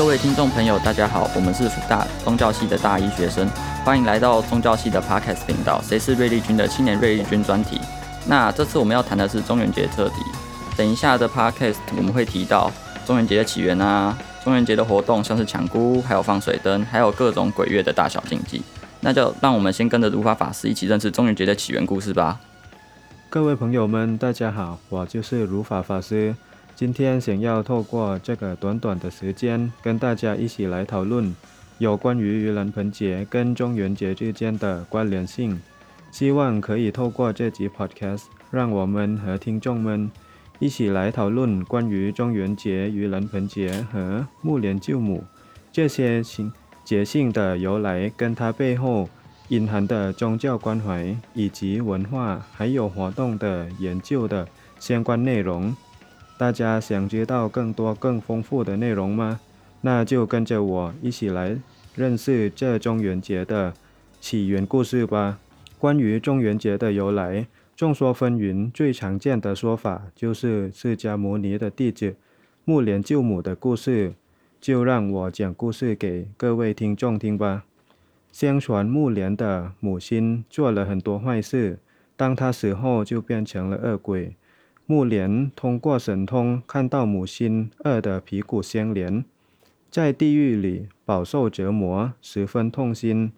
各位听众朋友，大家好，我们是辅大宗教系的大一学生，欢迎来到宗教系的 Podcast 频道。谁是瑞丽君的青年瑞丽君专题？那这次我们要谈的是中元节特题。等一下的 Podcast 我们会提到中元节的起源啊，中元节的活动像是抢孤，还有放水灯，还有各种鬼月的大小禁忌。那就让我们先跟着如法法师一起认识中元节的起源故事吧。各位朋友们，大家好，我就是如法法师。今天想要透过这个短短的时间，跟大家一起来讨论有关于盂兰盆节跟中元节之间的关联性。希望可以透过这集 Podcast，让我们和听众们一起来讨论关于中元节、盂兰盆节和木莲救母这些节性的由来，跟它背后隐含的宗教关怀以及文化还有活动的研究的相关内容。大家想知道更多更丰富的内容吗？那就跟着我一起来认识这中元节的起源故事吧。关于中元节的由来，众说纷纭，最常见的说法就是释迦牟尼的弟子目莲救母的故事。就让我讲故事给各位听众听吧。相传目莲的母亲做了很多坏事，当她死后就变成了恶鬼。木莲通过神通看到母亲饿得皮骨相连，在地狱里饱受折磨，十分痛心。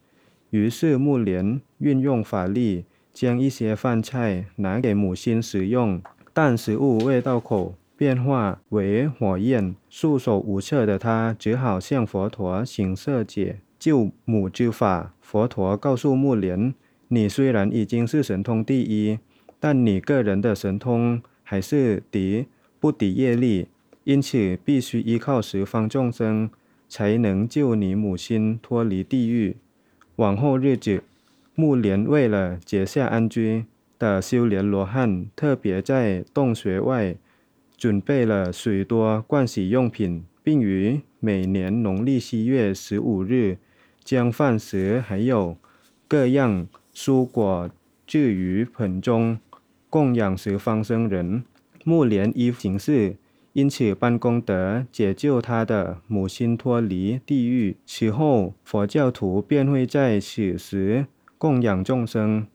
于是木莲运用法力，将一些饭菜拿给母亲食用，但食物未到口，变化为火焰，束手无策的他只好向佛陀请示解救母之法。佛陀告诉木莲：“你虽然已经是神通第一，但你个人的神通。”还是敌不敌业力，因此必须依靠十方众生，才能救你母亲脱离地狱。往后日子，木莲为了结下安居的修炼罗汉，特别在洞穴外准备了许多盥洗用品，并于每年农历七月十五日，将饭食还有各样蔬果置于盆中。供养十方僧人，目连依行事，因此办功德，解救他的母亲脱离地狱。此后，佛教徒便会在此时供养众生，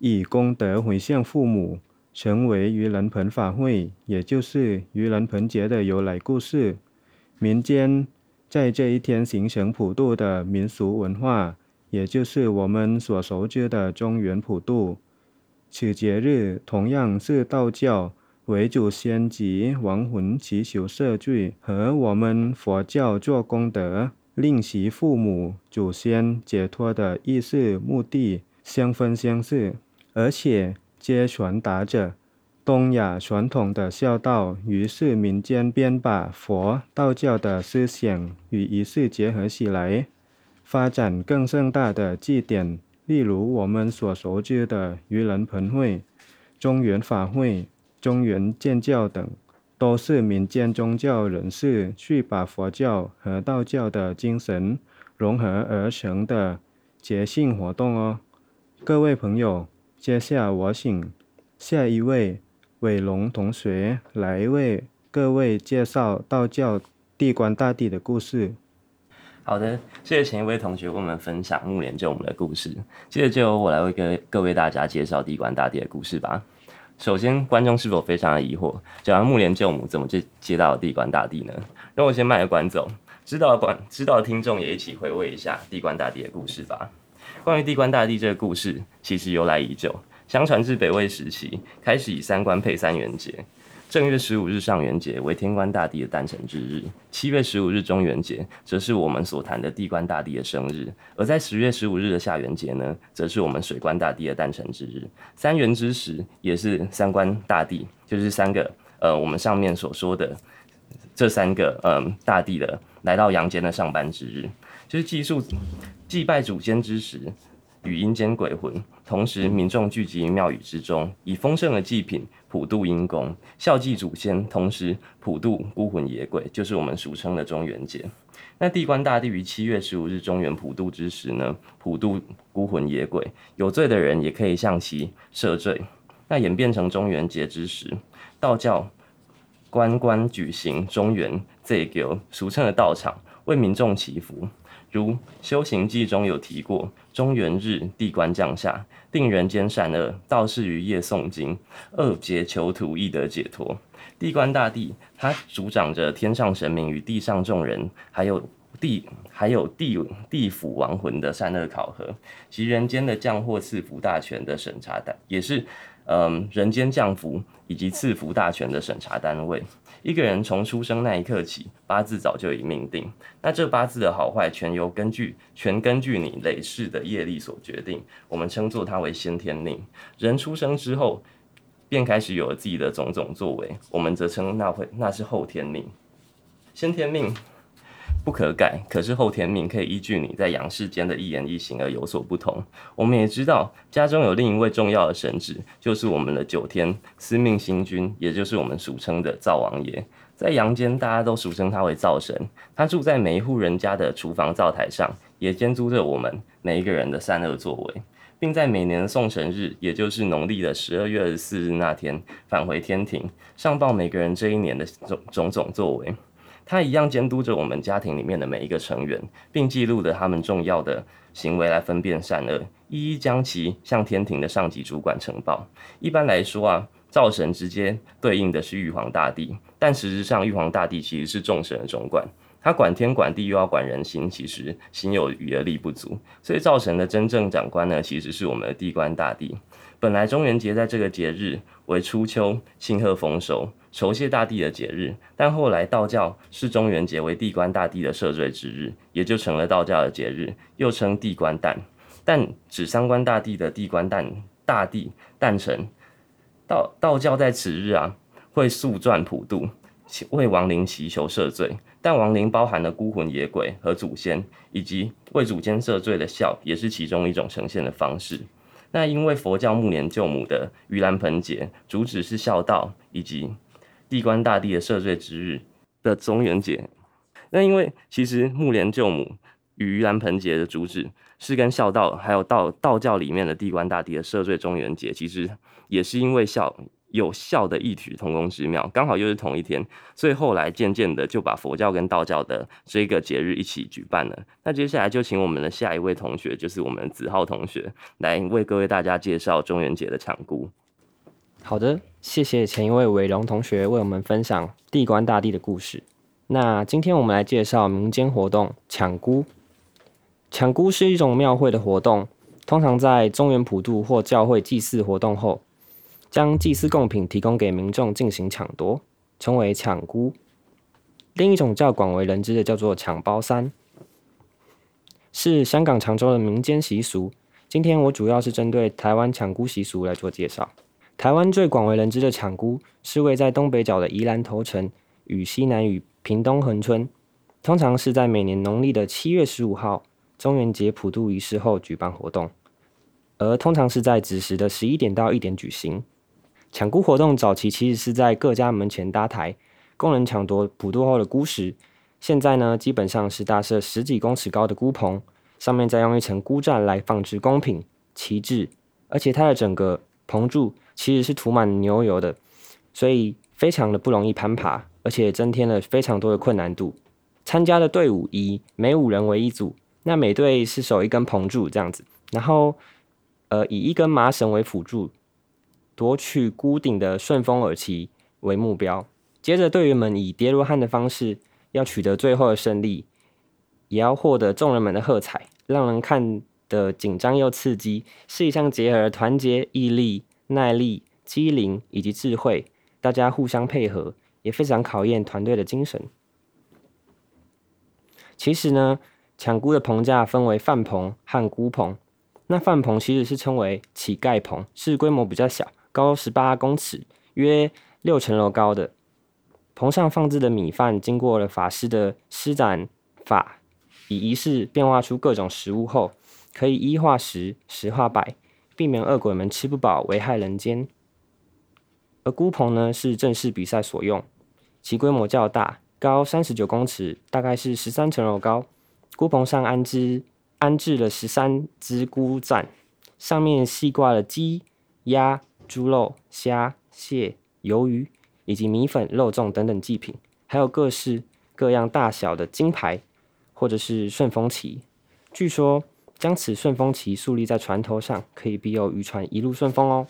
以功德回向父母，成为盂兰盆法会，也就是盂兰盆节的由来故事。民间在这一天形成普渡的民俗文化，也就是我们所熟知的中原普渡。此节日同样是道教为祖先及亡魂祈求赦罪，和我们佛教做功德、令其父母祖先解脱的意思目的相分相似，而且皆传达着东亚传统的孝道。于是民间便把佛道教的思想与仪式结合起来，发展更盛大的祭典。例如我们所熟知的盂兰盆会、中原法会、中原建教等，都是民间宗教人士去把佛教和道教的精神融合而成的节庆活动哦。各位朋友，接下来我请下一位伟龙同学来为各位介绍道教地官大帝的故事。好的，谢谢前一位同学为我们分享木莲救母的故事。接着就由我来为各各位大家介绍地官大帝的故事吧。首先，观众是否非常的疑惑，讲完木莲救母，怎么就接到了地官大帝呢？让我先卖个关子，知道的观知道的听众也一起回味一下地官大帝的故事吧。关于地官大帝这个故事，其实由来已久，相传自北魏时期开始以三官配三元节。正月十五日上元节为天官大帝的诞辰之日，七月十五日中元节则是我们所谈的地官大帝的生日，而在十月十五日的下元节呢，则是我们水官大帝的诞辰之日。三元之时，也是三官大帝，就是三个呃我们上面所说的这三个嗯、呃、大帝的来到阳间的上班之日，就是祭祀祭拜祖先之时。与阴间鬼魂，同时民众聚集于庙宇之中，以丰盛的祭品普渡阴公，孝祭祖先，同时普渡孤魂野鬼，就是我们俗称的中元节。那地官大帝于七月十五日中元普渡之时呢，普渡孤魂野鬼，有罪的人也可以向其赦罪。那演变成中元节之时，道教官官举行中元祭，俗称的道场。为民众祈福。如《修行记》中有提过，中元日地官降下，定人间善恶，道士于夜诵经，恶劫囚徒亦得解脱。地官大帝他主掌着天上神明与地上众人，还有地还有地地府亡魂的善恶考核，及人间的降祸赐福大权的审查单，也是嗯人间降福以及赐福大权的审查单位。一个人从出生那一刻起，八字早就已命定。那这八字的好坏，全由根据全根据你累世的业力所决定。我们称作它为先天命。人出生之后，便开始有了自己的种种作为，我们则称那会那是后天命。先天命。不可改，可是后天命可以依据你在阳世间的一言一行而有所不同。我们也知道，家中有另一位重要的神祇，就是我们的九天司命星君，也就是我们俗称的灶王爷。在阳间，大家都俗称他为灶神。他住在每一户人家的厨房灶台上，也监督着我们每一个人的善恶作为，并在每年的送神日，也就是农历的十二月二十四日那天，返回天庭，上报每个人这一年的种种种作为。他一样监督着我们家庭里面的每一个成员，并记录着他们重要的行为来分辨善恶，一一将其向天庭的上级主管呈报。一般来说啊，灶神直接对应的是玉皇大帝，但实质上玉皇大帝其实是众神的总管，他管天管地又要管人心，其实心有余而力不足。所以灶神的真正长官呢，其实是我们的地官大帝。本来中元节在这个节日为初秋庆贺丰收、酬谢大地的节日，但后来道教视中元节为地官大帝的赦罪之日，也就成了道教的节日，又称地官诞。但指三官大帝的地官诞大帝诞辰，道道教在此日啊会素饌普渡，为亡灵祈求赦罪。但亡灵包含了孤魂野鬼和祖先，以及为祖先赦罪的孝，也是其中一种呈现的方式。那因为佛教木莲救母的盂兰盆节主旨是孝道，以及地官大帝的赦罪之日的中元节。那因为其实木莲救母与盂兰盆节的主旨是跟孝道，还有道道教里面的地官大帝的赦罪中元节，其实也是因为孝。有效的异曲同工之妙，刚好又是同一天，所以后来渐渐的就把佛教跟道教的这个节日一起举办了。那接下来就请我们的下一位同学，就是我们子浩同学，来为各位大家介绍中元节的抢孤。好的，谢谢前一位伟龙同学为我们分享地官大帝的故事。那今天我们来介绍民间活动抢孤。抢孤是一种庙会的活动，通常在中元普渡或教会祭祀活动后。将祭祀贡品提供给民众进行抢夺，称为抢孤。另一种较广为人知的叫做抢包山，是香港长洲的民间习俗。今天我主要是针对台湾抢孤习俗来做介绍。台湾最广为人知的抢孤是位在东北角的宜兰头城与西南与屏东恒春，通常是在每年农历的七月十五号中元节普渡仪式后举办活动，而通常是在子时的十一点到一点举行。抢孤活动早期其实是在各家门前搭台，供人抢夺普渡后的孤石。现在呢，基本上是搭设十几公尺高的孤棚，上面再用一层孤栈来放置贡品、旗帜，而且它的整个棚柱其实是涂满牛油的，所以非常的不容易攀爬，而且增添了非常多的困难度。参加的队伍以每五人为一组，那每队是守一根棚柱这样子，然后呃以一根麻绳为辅助。夺取孤顶的顺风耳旗为目标，接着队员们以叠罗汉的方式要取得最后的胜利，也要获得众人们的喝彩，让人看得紧张又刺激，是一项结合团结、毅力、耐力、机灵以及智慧，大家互相配合，也非常考验团队的精神。其实呢，抢孤的棚架分为饭棚和孤棚，那饭棚其实是称为乞丐棚，是规模比较小。高十八公尺，约六层楼高的棚上放置的米饭，经过了法师的施展法，以仪式变化出各种食物后，可以一化十，十化百，避免恶鬼们吃不饱，危害人间。而孤棚呢，是正式比赛所用，其规模较大，高三十九公尺，大概是十三层楼高。孤棚上安置安置了十三只孤站，上面系挂了鸡、鸭。猪肉、虾、蟹、鱿鱼，以及米粉、肉粽等等祭品，还有各式各样大小的金牌，或者是顺风旗。据说将此顺风旗竖立在船头上，可以庇佑渔船一路顺风哦。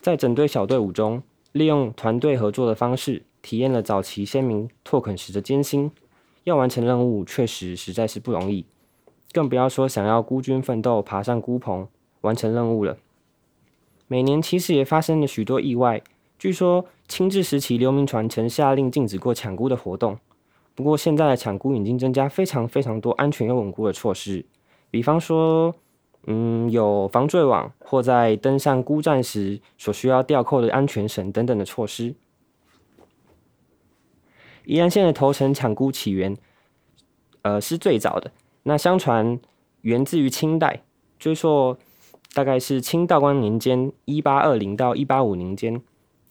在整队小队伍中，利用团队合作的方式，体验了早期先民拓垦时的艰辛。要完成任务，确实实在是不容易，更不要说想要孤军奋斗爬上孤棚完成任务了。每年其实也发生了许多意外。据说清治时期，刘铭传曾下令禁止过抢孤的活动。不过现在的抢孤已经增加非常非常多安全又稳固的措施，比方说，嗯，有防坠网或在登上孤站时所需要吊扣的安全绳等等的措施。宜兰县的头城抢孤起源，呃，是最早的。那相传源自于清代，追溯大概是清道光年间（一八二零到一八五零）间，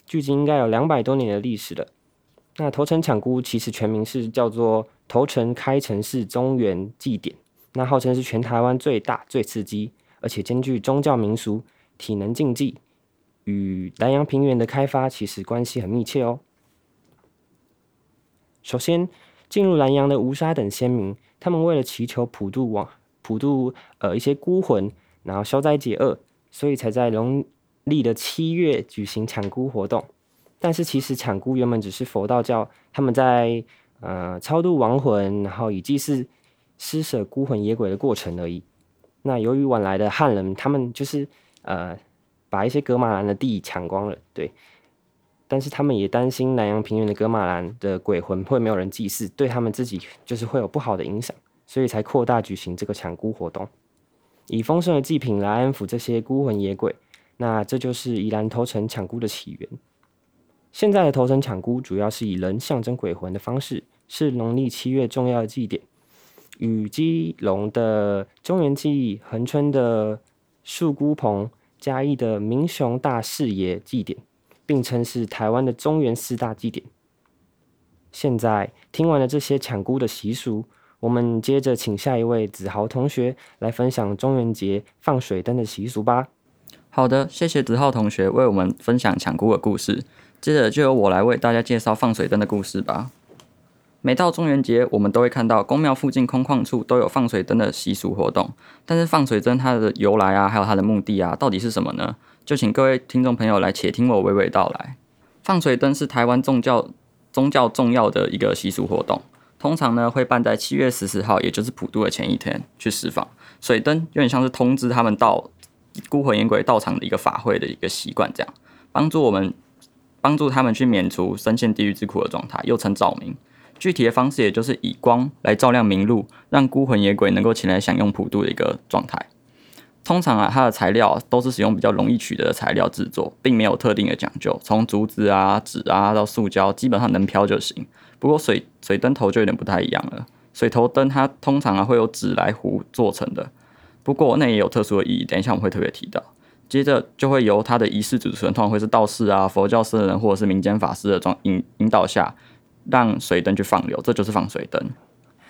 距今应该有两百多年的历史了。那头城抢孤其实全名是叫做头城开城式中原祭典，那号称是全台湾最大、最刺激，而且兼具宗教民俗、体能竞技，与南洋平原的开发其实关系很密切哦。首先进入南洋的吴沙等先民，他们为了祈求普渡往普渡呃一些孤魂，然后消灾解厄，所以才在农历的七月举行抢孤活动。但是其实抢孤原本只是佛道教他们在呃超度亡魂，然后以祭祀施舍孤魂野鬼的过程而已。那由于晚来的汉人，他们就是呃把一些噶玛兰的地抢光了，对。但是他们也担心南洋平原的格玛兰的鬼魂会没有人祭祀，对他们自己就是会有不好的影响，所以才扩大举行这个抢孤活动，以丰盛的祭品来安抚这些孤魂野鬼。那这就是宜兰头城抢孤的起源。现在的头城抢孤主要是以人象征鬼魂的方式，是农历七月重要的祭典，与基隆的中元祭、恒春的树孤棚、嘉义的明雄大士爷祭典，并称是台湾的中原四大祭典。现在听完了这些抢孤的习俗，我们接着请下一位子豪同学来分享中元节放水灯的习俗吧。好的，谢谢子浩同学为我们分享抢孤的故事。接着就由我来为大家介绍放水灯的故事吧。每到中元节，我们都会看到宫庙附近空旷处都有放水灯的习俗活动。但是放水灯它的由来啊，还有它的目的啊，到底是什么呢？就请各位听众朋友来且听我娓娓道来。放水灯是台湾宗教宗教重要的一个习俗活动，通常呢会办在七月十四号，也就是普渡的前一天去释放水灯，有点像是通知他们到孤魂野鬼到场的一个法会的一个习惯，这样帮助我们。帮助他们去免除深陷地狱之苦的状态，又称照明。具体的方式也就是以光来照亮明路，让孤魂野鬼能够前来享用普渡的一个状态。通常啊，它的材料都是使用比较容易取得的材料制作，并没有特定的讲究，从竹子啊、纸啊到塑胶，基本上能飘就行。不过水水灯头就有点不太一样了，水头灯它通常啊会有纸来糊做成的，不过那也有特殊的意义，等一下我们会特别提到。接着就会由他的仪式主持人，通常会是道士啊、佛教僧人或者是民间法师的装引引导下，让水灯去放流，这就是放水灯。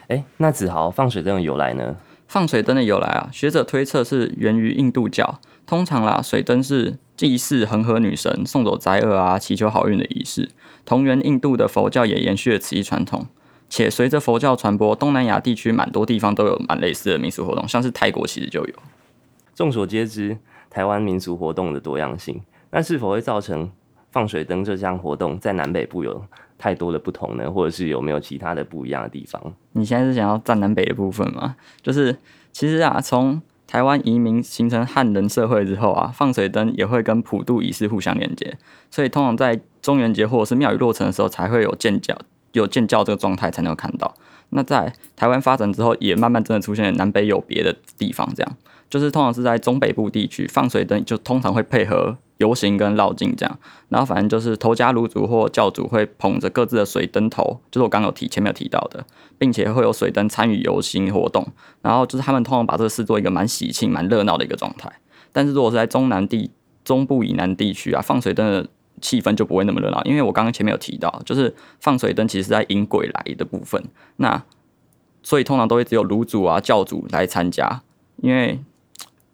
哎，那子豪放水灯的由来呢？放水灯的由来啊，学者推测是源于印度教。通常啦，水灯是祭祀恒河女神、送走灾厄啊、祈求好运的仪式。同源印度的佛教也延续了此一传统，且随着佛教传播，东南亚地区蛮多地方都有蛮类似的民俗活动，像是泰国其实就有。众所皆知。台湾民俗活动的多样性，那是否会造成放水灯这项活动在南北部有太多的不同呢？或者是有没有其他的不一样的地方？你现在是想要站南北的部分吗？就是其实啊，从台湾移民形成汉人社会之后啊，放水灯也会跟普渡仪式互相连接，所以通常在中元节或者是庙宇落成的时候，才会有建醮，有建醮这个状态才能看到。那在台湾发展之后，也慢慢真的出现南北有别的地方，这样。就是通常是在中北部地区放水灯，就通常会配合游行跟绕境这样。然后反正就是头家炉主或教主会捧着各自的水灯头，就是我刚刚有提前面有提到的，并且会有水灯参与游行活动。然后就是他们通常把这个视作一个蛮喜庆、蛮热闹的一个状态。但是如果是在中南地、中部以南地区啊，放水灯的气氛就不会那么热闹，因为我刚刚前面有提到，就是放水灯其实是在迎鬼来的部分。那所以通常都会只有炉主啊、教主来参加，因为。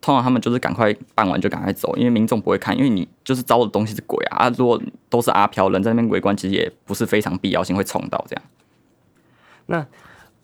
通常他们就是赶快办完就赶快走，因为民众不会看，因为你就是招的东西是鬼啊。啊如果都是阿飘人在那边围观，其实也不是非常必要性会冲到这样。那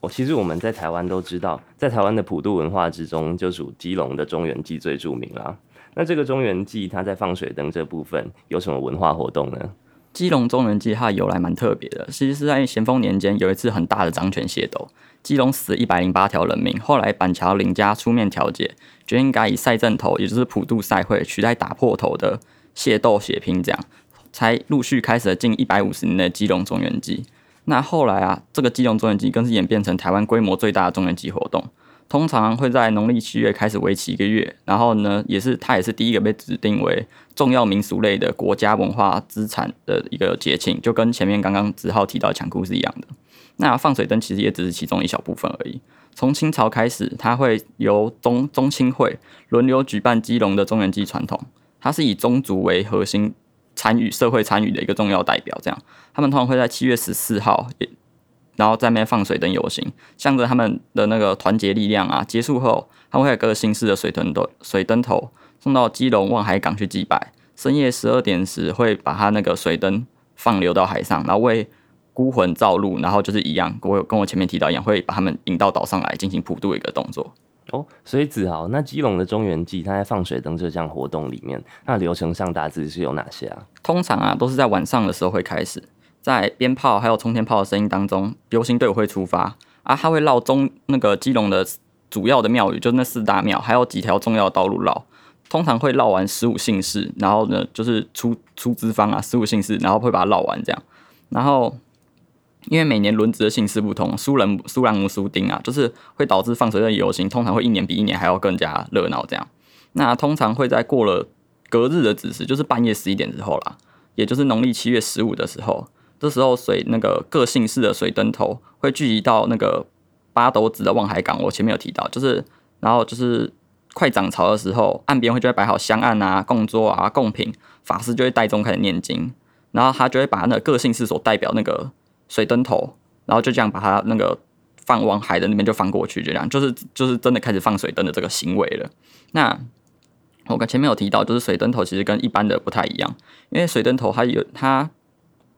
我其实我们在台湾都知道，在台湾的普渡文化之中，就属基隆的中原祭最著名啦。那这个中原祭，它在放水灯这部分有什么文化活动呢？基隆中原祭它的由来蛮特别的，其实是在咸丰年间有一次很大的掌权械斗，基隆死一百零八条人命。后来板桥林家出面调解，决定改以赛阵头，也就是普渡赛会取代打破头的械斗血拼，这样才陆续开始了近一百五十年的基隆中原祭。那后来啊，这个基隆中原祭更是演变成台湾规模最大的中原祭活动。通常会在农历七月开始，为期一个月。然后呢，也是它也是第一个被指定为重要民俗类的国家文化资产的一个节庆，就跟前面刚刚子浩提到的抢孤是一样的。那放水灯其实也只是其中一小部分而已。从清朝开始，它会由宗宗亲会轮流举办基隆的中元祭传统，它是以宗族为核心参与社会参与的一个重要代表。这样，他们通常会在七月十四号。然后在那边放水灯游行，向着他们的那个团结力量啊。结束后，他们会有各个姓氏的水灯头水灯头送到基隆望海港去祭拜。深夜十二点时，会把他那个水灯放流到海上，然后为孤魂照路，然后就是一样，跟我跟我前面提到一样，会把他们引到岛上来进行普渡一个动作。哦，所以子豪，那基隆的中原祭，它在放水灯这项活动里面，那流程上大致是有哪些啊？通常啊，都是在晚上的时候会开始。在鞭炮还有冲天炮的声音当中，游行队伍会出发。啊，他会绕中那个基隆的主要的庙宇，就是那四大庙，还有几条重要的道路绕，通常会绕完十五姓氏，然后呢就是出出资方啊，十五姓氏，然后会把它绕完这样，然后因为每年轮值的姓氏不同，苏人苏兰姆苏丁啊，就是会导致放水的游行通常会一年比一年还要更加热闹这样，那通常会在过了隔日的子时，就是半夜十一点之后啦，也就是农历七月十五的时候。这时候水那个各姓氏的水灯头会聚集到那个八斗子的望海港，我前面有提到，就是然后就是快涨潮的时候，岸边会就会摆好香案啊、供桌啊、供品，法师就会带钟开始念经，然后他就会把那个各姓氏所代表那个水灯头，然后就这样把它那个放往海的那边就放过去，就这样，就是就是真的开始放水灯的这个行为了。那我跟前面有提到，就是水灯头其实跟一般的不太一样，因为水灯头它有它。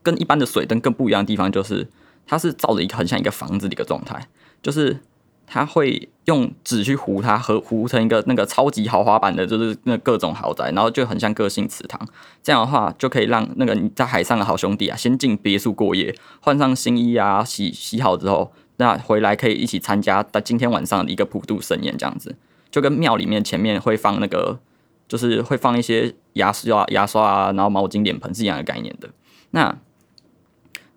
跟一般的水灯更不一样的地方，就是它是照着一个很像一个房子的一个状态，就是它会用纸去糊它，和糊成一个那个超级豪华版的，就是那各种豪宅，然后就很像个性祠堂。这样的话，就可以让那个你在海上的好兄弟啊，先进别墅过夜，换上新衣啊，洗洗好之后，那回来可以一起参加在今天晚上的一个普渡盛宴，这样子就跟庙里面前面会放那个，就是会放一些牙刷、牙刷啊，然后毛巾、脸盆是一样的概念的。那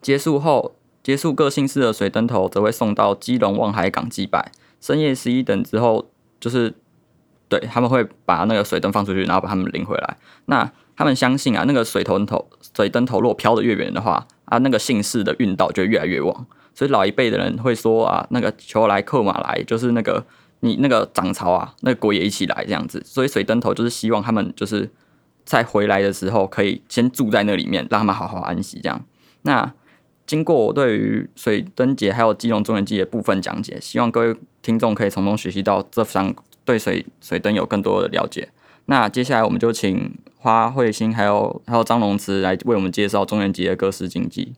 结束后，结束各姓氏的水灯头，则会送到基隆望海港祭拜。深夜十一点之后，就是对他们会把那个水灯放出去，然后把他们领回来。那他们相信啊，那个水头头水灯头若飘得越远的话，啊，那个姓氏的运道就越来越旺。所以老一辈的人会说啊，那个求来克马来，就是那个你那个涨潮啊，那个鬼也一起来这样子。所以水灯头就是希望他们就是在回来的时候，可以先住在那里面，让他们好好安息这样。那经过我对于水灯节还有基隆中元祭的部分讲解，希望各位听众可以从中学习到这方对水水灯有更多的了解。那接下来我们就请花卉欣还有还有张龙慈来为我们介绍中元节的各式禁忌。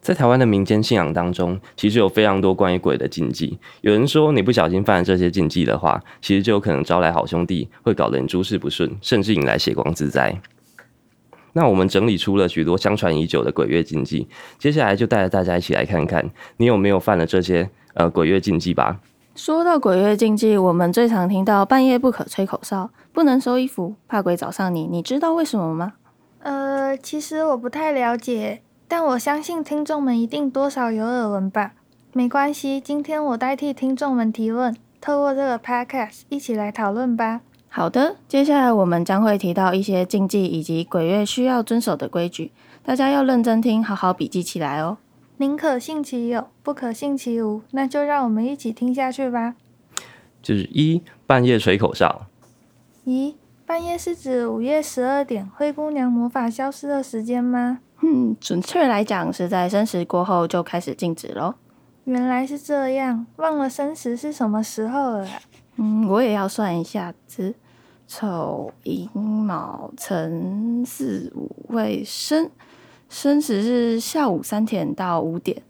在台湾的民间信仰当中，其实有非常多关于鬼的禁忌。有人说，你不小心犯了这些禁忌的话，其实就有可能招来好兄弟，会搞得你诸事不顺，甚至引来血光之灾。那我们整理出了许多相传已久的鬼月禁忌，接下来就带着大家一起来看看，你有没有犯了这些呃鬼月禁忌吧。说到鬼月禁忌，我们最常听到半夜不可吹口哨，不能收衣服，怕鬼找上你。你知道为什么吗？呃，其实我不太了解，但我相信听众们一定多少有耳闻吧。没关系，今天我代替听众们提问，透过这个 podcast 一起来讨论吧。好的，接下来我们将会提到一些禁忌以及鬼月需要遵守的规矩，大家要认真听，好好笔记起来哦。宁可信其有，不可信其无，那就让我们一起听下去吧。就是一半夜吹口哨。咦，半夜是指午夜十二点灰姑娘魔法消失的时间吗？嗯，准确来讲是在申时过后就开始禁止喽。原来是这样，忘了申时是什么时候了。嗯，我也要算一下子，丑寅卯辰巳午未申，申时是下午三点到五点。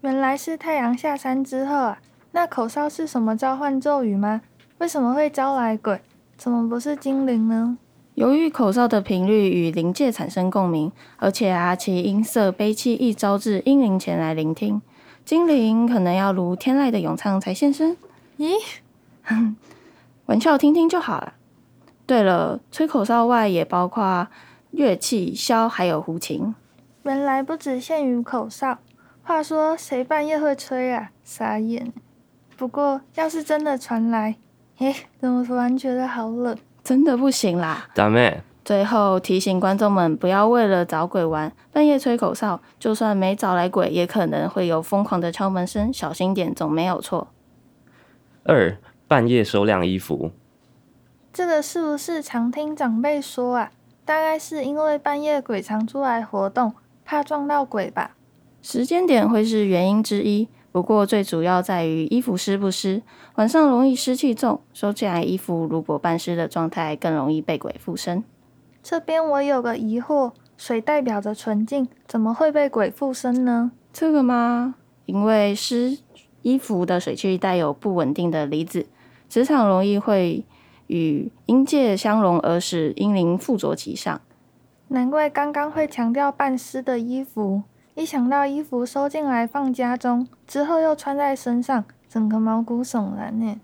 原来是太阳下山之后啊。那口哨是什么召唤咒语吗？为什么会招来鬼？怎么不是精灵呢？由于口哨的频率与灵界产生共鸣，而且啊，其音色悲凄，易招致阴灵前来聆听。精灵可能要如天籁的咏唱才现身。咦？玩笑听听就好了。对了，吹口哨外也包括乐器箫，还有胡琴。原来不只限于口哨。话说，谁半夜会吹啊？傻眼。不过，要是真的传来，诶，怎么突然觉得好冷？真的不行啦！ダメ。最后提醒观众们，不要为了找鬼玩，半夜吹口哨，就算没找来鬼，也可能会有疯狂的敲门声，小心点总没有错。二，半夜收晾衣服。这个是不是常听长辈说啊？大概是因为半夜鬼常出来活动，怕撞到鬼吧？时间点会是原因之一。不过最主要在于衣服湿不湿，晚上容易湿气重，收起来衣服如果半湿的状态，更容易被鬼附身。这边我有个疑惑，水代表着纯净，怎么会被鬼附身呢？这个吗？因为湿衣服的水汽带有不稳定的离子，磁场容易会与阴界相融，而使阴灵附着其上。难怪刚刚会强调半湿的衣服。一想到衣服收进来放家中之后又穿在身上，整个毛骨悚然呢。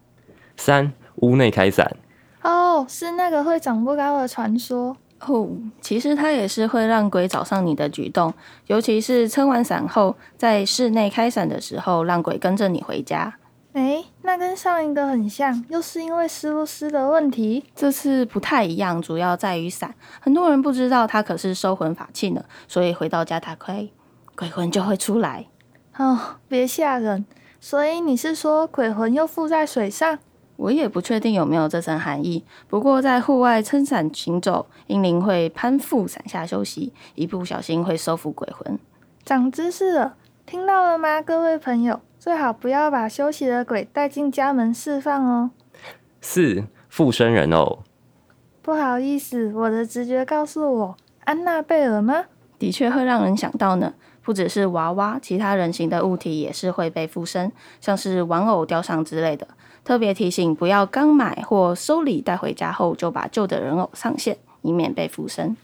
三，屋内开伞。哦，是那个会长不高的传说。哦，其实它也是会让鬼找上你的举动，尤其是撑完伞后，在室内开伞的时候，让鬼跟着你回家。诶，那跟上一个很像，又是因为湿不湿的问题。这次不太一样，主要在于伞。很多人不知道它可是收魂法器呢，所以回到家打开。鬼魂就会出来哦，别吓人。所以你是说鬼魂又附在水上？我也不确定有没有这层含义。不过在户外撑伞行走，英灵会攀附伞下休息，一不小心会收服鬼魂。长知识了，听到了吗，各位朋友？最好不要把休息的鬼带进家门释放哦。四，附身人偶。不好意思，我的直觉告诉我，安娜贝尔吗？的确会让人想到呢。不只是娃娃，其他人形的物体也是会被附身，像是玩偶、雕像之类的。特别提醒，不要刚买或收礼带回家后就把旧的人偶上线，以免被附身。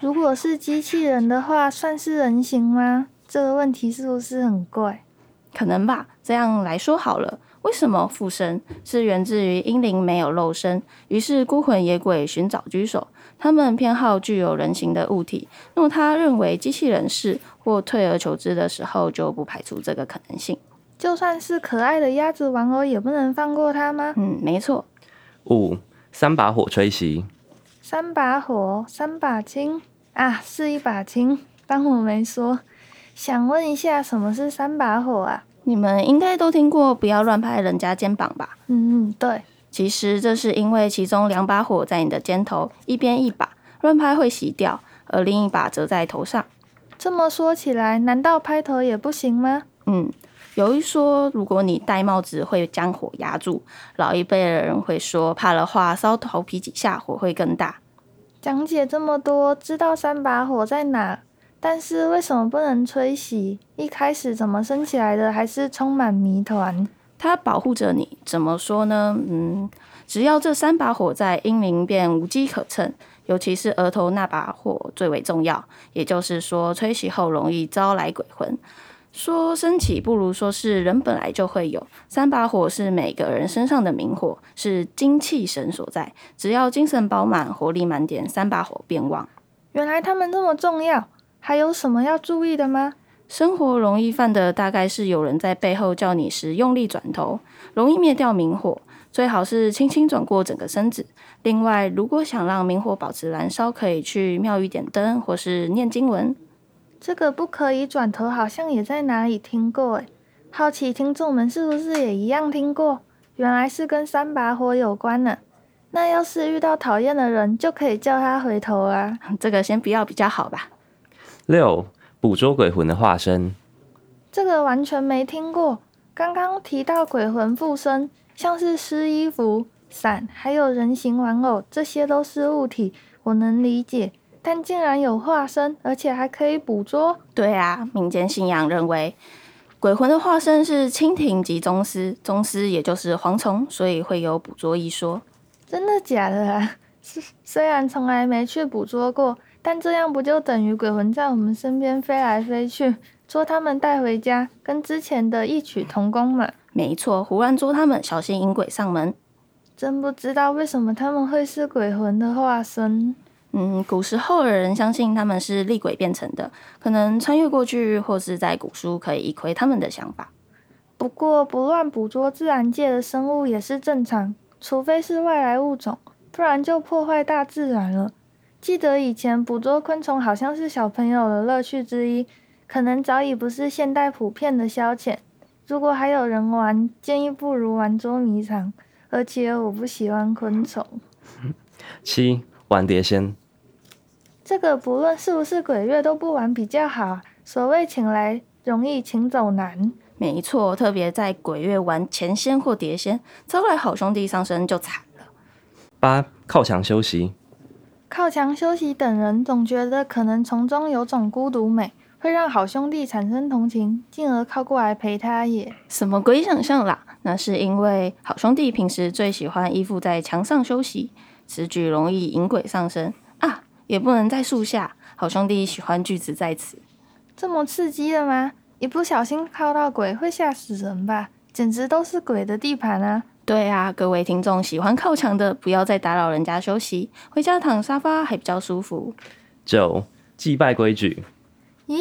如果是机器人的话，算是人形吗？这个问题是不是很怪？可能吧。这样来说好了。为什么附身？是源自于阴灵没有肉身，于是孤魂野鬼寻找居所。他们偏好具有人形的物体。若他认为机器人是或退而求之的时候，就不排除这个可能性。就算是可爱的鸭子玩偶，也不能放过它吗？嗯，没错。五，三把火吹熄。三把火，三把青啊，是一把青。当我没说。想问一下，什么是三把火啊？你们应该都听过“不要乱拍人家肩膀”吧？嗯嗯，对。其实这是因为其中两把火在你的肩头，一边一把，乱拍会熄掉，而另一把则在头上。这么说起来，难道拍头也不行吗？嗯，有一说，如果你戴帽子会将火压住，老一辈的人会说，怕的话烧头皮几下，火会更大。讲解这么多，知道三把火在哪？但是为什么不能吹熄？一开始怎么升起来的？还是充满谜团。它保护着你，怎么说呢？嗯，只要这三把火在，阴灵便无机可乘。尤其是额头那把火最为重要。也就是说，吹熄后容易招来鬼魂。说升起不如说是人本来就会有。三把火是每个人身上的明火，是精气神所在。只要精神饱满，活力满点，三把火便旺。原来他们这么重要。还有什么要注意的吗？生活容易犯的大概是有人在背后叫你时用力转头，容易灭掉明火。最好是轻轻转过整个身子。另外，如果想让明火保持燃烧，可以去庙宇点灯或是念经文。这个不可以转头，好像也在哪里听过诶。好奇听众们是不是也一样听过？原来是跟三把火有关呢。那要是遇到讨厌的人，就可以叫他回头啊。这个先不要比较好吧。六，捕捉鬼魂的化身，这个完全没听过。刚刚提到鬼魂附身，像是湿衣服、伞，还有人形玩偶，这些都是物体，我能理解。但竟然有化身，而且还可以捕捉。对啊，民间信仰认为，鬼魂的化身是蜻蜓及宗师，宗师也就是蝗虫，所以会有捕捉一说。真的假的啊？虽然从来没去捕捉过，但这样不就等于鬼魂在我们身边飞来飞去，捉他们带回家，跟之前的异曲同工嘛？没错，胡乱捉他们，小心引鬼上门。真不知道为什么他们会是鬼魂的化身。嗯，古时候的人相信他们是厉鬼变成的，可能穿越过去，或是在古书可以一窥他们的想法。不过，不乱捕捉自然界的生物也是正常，除非是外来物种。不然就破坏大自然了。记得以前捕捉昆虫好像是小朋友的乐趣之一，可能早已不是现代普遍的消遣。如果还有人玩，建议不如玩捉迷藏。而且我不喜欢昆虫。七，玩碟仙。这个不论是不是鬼月都不玩比较好。所谓请来容易请走难。没错，特别在鬼月玩前仙或碟仙，招来好兄弟上身就惨了。八，靠墙休息。靠墙休息等人总觉得可能从中有种孤独美，会让好兄弟产生同情，进而靠过来陪他也。什么鬼想象啦？那是因为好兄弟平时最喜欢依附在墙上休息，此举容易引鬼上身啊！也不能在树下，好兄弟喜欢聚集在此。这么刺激的吗？一不小心靠到鬼会吓死人吧？简直都是鬼的地盘啊！对啊，各位听众喜欢靠墙的，不要再打扰人家休息，回家躺沙发还比较舒服。九，祭拜规矩。咦，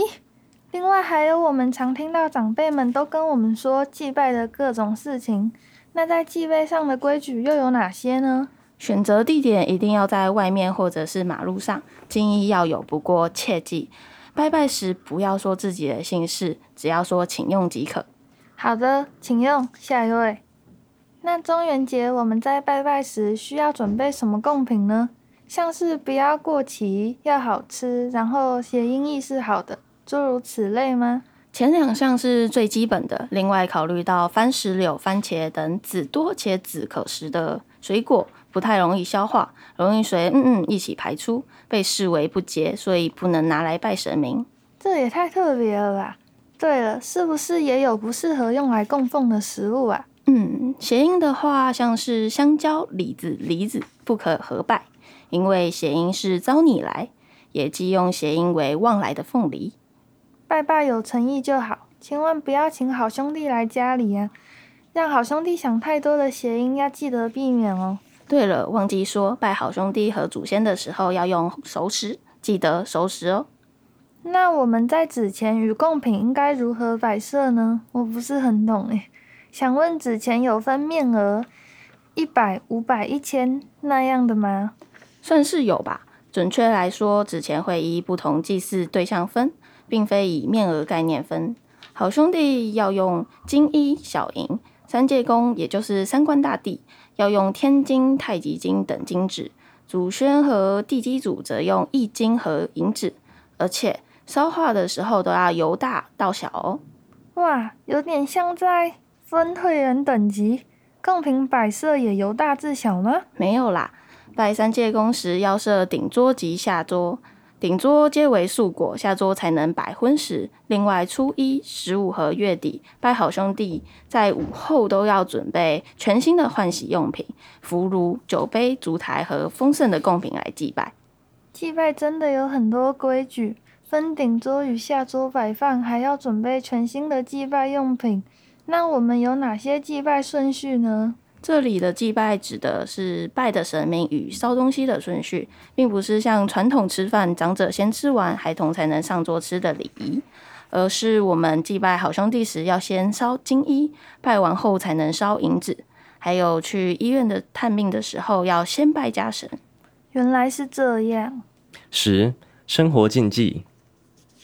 另外还有我们常听到长辈们都跟我们说祭拜的各种事情，那在祭拜上的规矩又有哪些呢？选择地点一定要在外面或者是马路上，敬意要有，不过切记拜拜时不要说自己的姓氏，只要说请用即可。好的，请用。下一位。那中元节我们在拜拜时需要准备什么贡品呢？像是不要过期，要好吃，然后谐音意是好的，诸如此类吗？前两项是最基本的，另外考虑到番石榴、番茄等籽多且籽可食的水果不太容易消化，容易随嗯嗯一起排出，被视为不洁，所以不能拿来拜神明。这也太特别了吧？对了，是不是也有不适合用来供奉的食物啊？嗯，谐音的话，像是香蕉、李子、梨子不可合拜，因为谐音是招你来，也即用谐音为旺来的凤梨。拜拜有诚意就好，千万不要请好兄弟来家里啊，让好兄弟想太多的谐音要记得避免哦。对了，忘记说，拜好兄弟和祖先的时候要用熟食，记得熟食哦。那我们在纸钱与贡品应该如何摆设呢？我不是很懂诶。想问纸钱有分面额，一百、五百、一千那样的吗？算是有吧。准确来说，纸钱会依不同祭祀对象分，并非以面额概念分。好兄弟要用金一、小银；三界公也就是三官大帝要用天金、太极金等金纸；祖先和地基主则用易金和银纸。而且烧化的时候都要由大到小哦。哇，有点像在。分会员等级，贡品摆设也由大至小吗？没有啦，拜三界公时要设顶桌及下桌，顶桌皆为素果，下桌才能摆荤食。另外，初一、十五和月底拜好兄弟，在午后都要准备全新的换洗用品，福炉、酒杯、烛台和丰盛的贡品来祭拜。祭拜真的有很多规矩，分顶桌与下桌摆放，还要准备全新的祭拜用品。那我们有哪些祭拜顺序呢？这里的祭拜指的是拜的神明与烧东西的顺序，并不是像传统吃饭，长者先吃完，孩童才能上桌吃的礼仪，而是我们祭拜好兄弟时要先烧金衣，拜完后才能烧银纸，还有去医院的探病的时候要先拜家神。原来是这样。十、生活禁忌。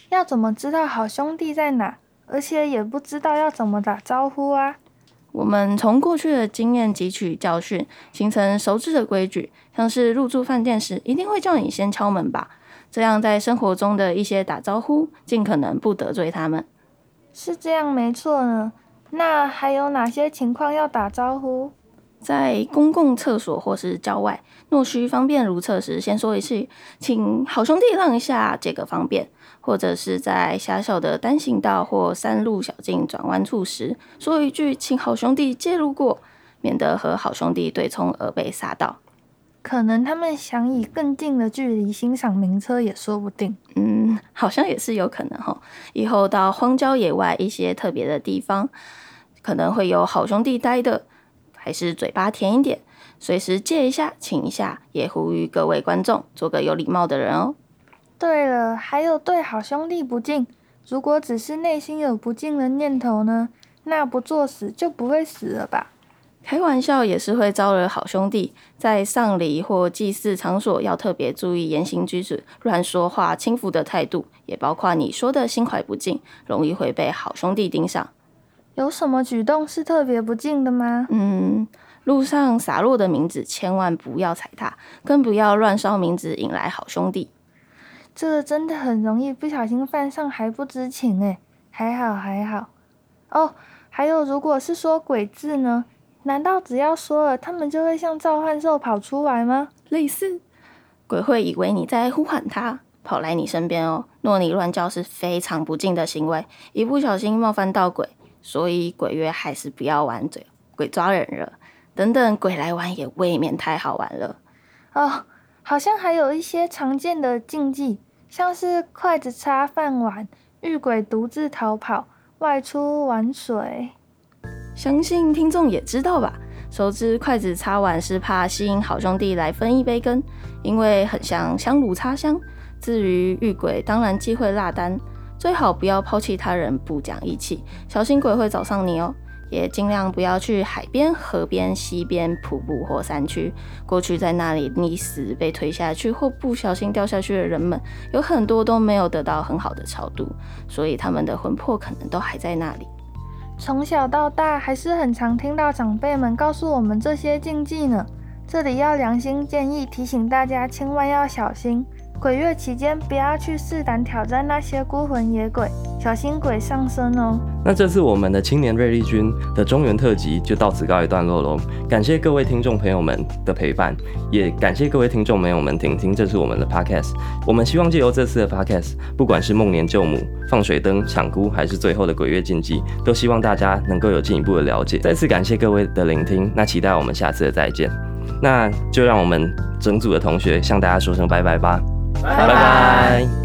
要怎么知道好兄弟在哪？而且也不知道要怎么打招呼啊！我们从过去的经验汲取教训，形成熟知的规矩，像是入住饭店时一定会叫你先敲门吧，这样在生活中的一些打招呼，尽可能不得罪他们。是这样没错呢。那还有哪些情况要打招呼？在公共厕所或是郊外，若需方便如厕时，先说一句，请好兄弟让一下，这个方便；或者是在狭小的单行道或山路小径转弯处时，说一句，请好兄弟借路过，免得和好兄弟对冲而被杀到。可能他们想以更近的距离欣赏名车也说不定。嗯，好像也是有可能哈。以后到荒郊野外一些特别的地方，可能会有好兄弟待的，还是嘴巴甜一点，随时借一下，请一下，也呼吁各位观众做个有礼貌的人哦。对了，还有对好兄弟不敬，如果只是内心有不敬的念头呢，那不作死就不会死了吧？开玩笑也是会招惹好兄弟，在丧礼或祭祀场所要特别注意言行举止，乱说话、轻浮的态度，也包括你说的心怀不敬，容易会被好兄弟盯上。有什么举动是特别不敬的吗？嗯，路上洒落的名字千万不要踩踏，更不要乱烧名字引来好兄弟。这真的很容易不小心犯上还不知情诶，还好还好。哦，还有，如果是说鬼字呢？难道只要说了，他们就会像召唤兽跑出来吗？类似，鬼会以为你在呼喊他，跑来你身边哦。若你乱叫是非常不敬的行为，一不小心冒犯到鬼，所以鬼月还是不要玩嘴鬼抓人了。等等，鬼来玩也未免太好玩了。哦，好像还有一些常见的禁忌，像是筷子插饭碗、遇鬼独自逃跑、外出玩水。相信听众也知道吧？熟知筷子插碗是怕吸引好兄弟来分一杯羹，因为很像香炉插香。至于遇鬼，当然忌讳落单，最好不要抛弃他人，不讲义气，小心鬼会找上你哦。也尽量不要去海边、河边、溪边、瀑布或山区。过去在那里溺死、被推下去或不小心掉下去的人们，有很多都没有得到很好的超度，所以他们的魂魄可能都还在那里。从小到大，还是很常听到长辈们告诉我们这些禁忌呢。这里要良心建议，提醒大家千万要小心。鬼月期间，不要去试胆挑战那些孤魂野鬼，小心鬼上身哦。那这次我们的青年锐利军的中原特辑就到此告一段落喽。感谢各位听众朋友们的陪伴，也感谢各位听众朋友们听听这次我们的 podcast。我们希望借由这次的 podcast，不管是梦年救母、放水灯、抢姑，还是最后的鬼月禁忌，都希望大家能够有进一步的了解。再次感谢各位的聆听，那期待我们下次的再见。那就让我们整组的同学向大家说声拜拜吧。拜拜。